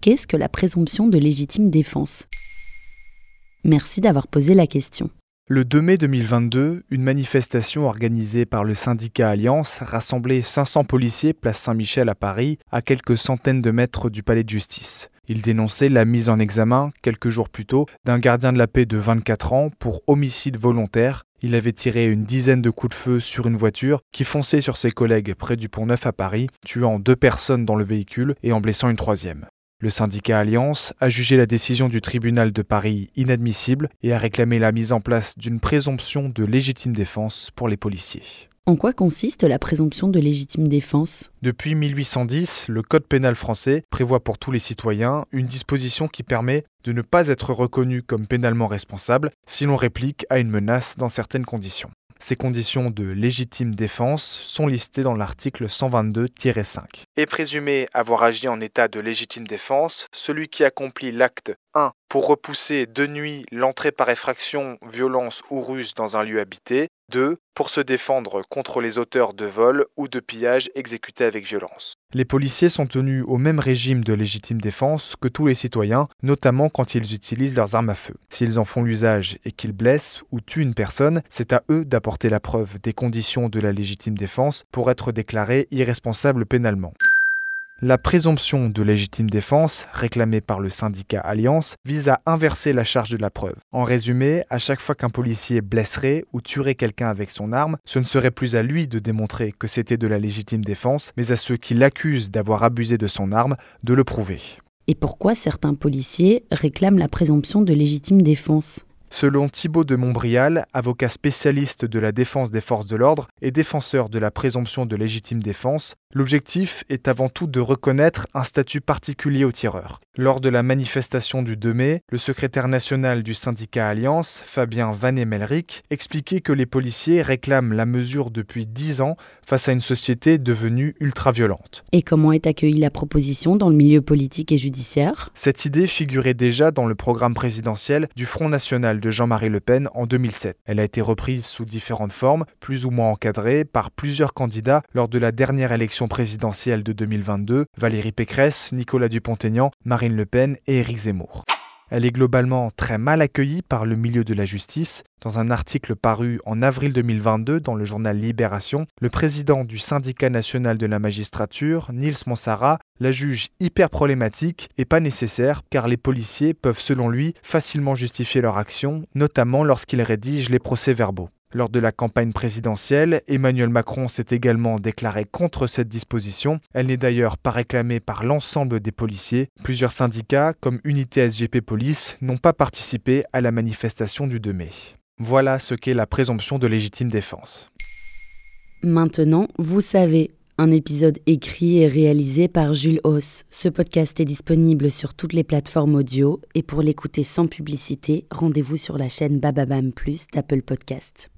Qu'est-ce que la présomption de légitime défense? Merci d'avoir posé la question. Le 2 mai 2022, une manifestation organisée par le syndicat Alliance rassemblait 500 policiers place Saint-Michel à Paris, à quelques centaines de mètres du palais de justice. Ils dénonçaient la mise en examen, quelques jours plus tôt, d'un gardien de la paix de 24 ans pour homicide volontaire. Il avait tiré une dizaine de coups de feu sur une voiture qui fonçait sur ses collègues près du pont Neuf à Paris, tuant deux personnes dans le véhicule et en blessant une troisième. Le syndicat Alliance a jugé la décision du tribunal de Paris inadmissible et a réclamé la mise en place d'une présomption de légitime défense pour les policiers. En quoi consiste la présomption de légitime défense? Depuis 1810, le Code pénal français prévoit pour tous les citoyens une disposition qui permet de ne pas être reconnu comme pénalement responsable si l'on réplique à une menace dans certaines conditions. Ces conditions de légitime défense sont listées dans l'article 122-5. Est présumé avoir agi en état de légitime défense celui qui accomplit l'acte 1 pour repousser de nuit l'entrée par effraction, violence ou ruse dans un lieu habité, 2 pour se défendre contre les auteurs de vol ou de pillage exécutés avec violence. Les policiers sont tenus au même régime de légitime défense que tous les citoyens, notamment quand ils utilisent leurs armes à feu. S'ils en font l'usage et qu'ils blessent ou tuent une personne, c'est à eux d'apporter la preuve des conditions de la légitime défense pour être déclarés irresponsables pénalement. La présomption de légitime défense, réclamée par le syndicat Alliance, vise à inverser la charge de la preuve. En résumé, à chaque fois qu'un policier blesserait ou tuerait quelqu'un avec son arme, ce ne serait plus à lui de démontrer que c'était de la légitime défense, mais à ceux qui l'accusent d'avoir abusé de son arme de le prouver. Et pourquoi certains policiers réclament la présomption de légitime défense? Selon Thibault de Montbrial, avocat spécialiste de la défense des forces de l'ordre et défenseur de la présomption de légitime défense, l'objectif est avant tout de reconnaître un statut particulier au tireur. Lors de la manifestation du 2 mai, le secrétaire national du syndicat Alliance, Fabien Van Emelric, expliquait que les policiers réclament la mesure depuis 10 ans face à une société devenue ultra-violente. Et comment est accueillie la proposition dans le milieu politique et judiciaire? Cette idée figurait déjà dans le programme présidentiel du Front national de Jean-Marie Le Pen en 2007. Elle a été reprise sous différentes formes, plus ou moins encadrée par plusieurs candidats lors de la dernière élection présidentielle de 2022, Valérie Pécresse, Nicolas Dupont-Aignan, Marine le Pen et Éric Zemmour. Elle est globalement très mal accueillie par le milieu de la justice. Dans un article paru en avril 2022 dans le journal Libération, le président du syndicat national de la magistrature, Niels Monsara, la juge hyper problématique et pas nécessaire car les policiers peuvent selon lui facilement justifier leur action, notamment lorsqu'ils rédigent les procès-verbaux. Lors de la campagne présidentielle, Emmanuel Macron s'est également déclaré contre cette disposition. Elle n'est d'ailleurs pas réclamée par l'ensemble des policiers. Plusieurs syndicats, comme Unité SGP Police, n'ont pas participé à la manifestation du 2 mai. Voilà ce qu'est la présomption de légitime défense. Maintenant, vous savez, un épisode écrit et réalisé par Jules Hauss. Ce podcast est disponible sur toutes les plateformes audio et pour l'écouter sans publicité, rendez-vous sur la chaîne Bababam Plus d'Apple Podcast.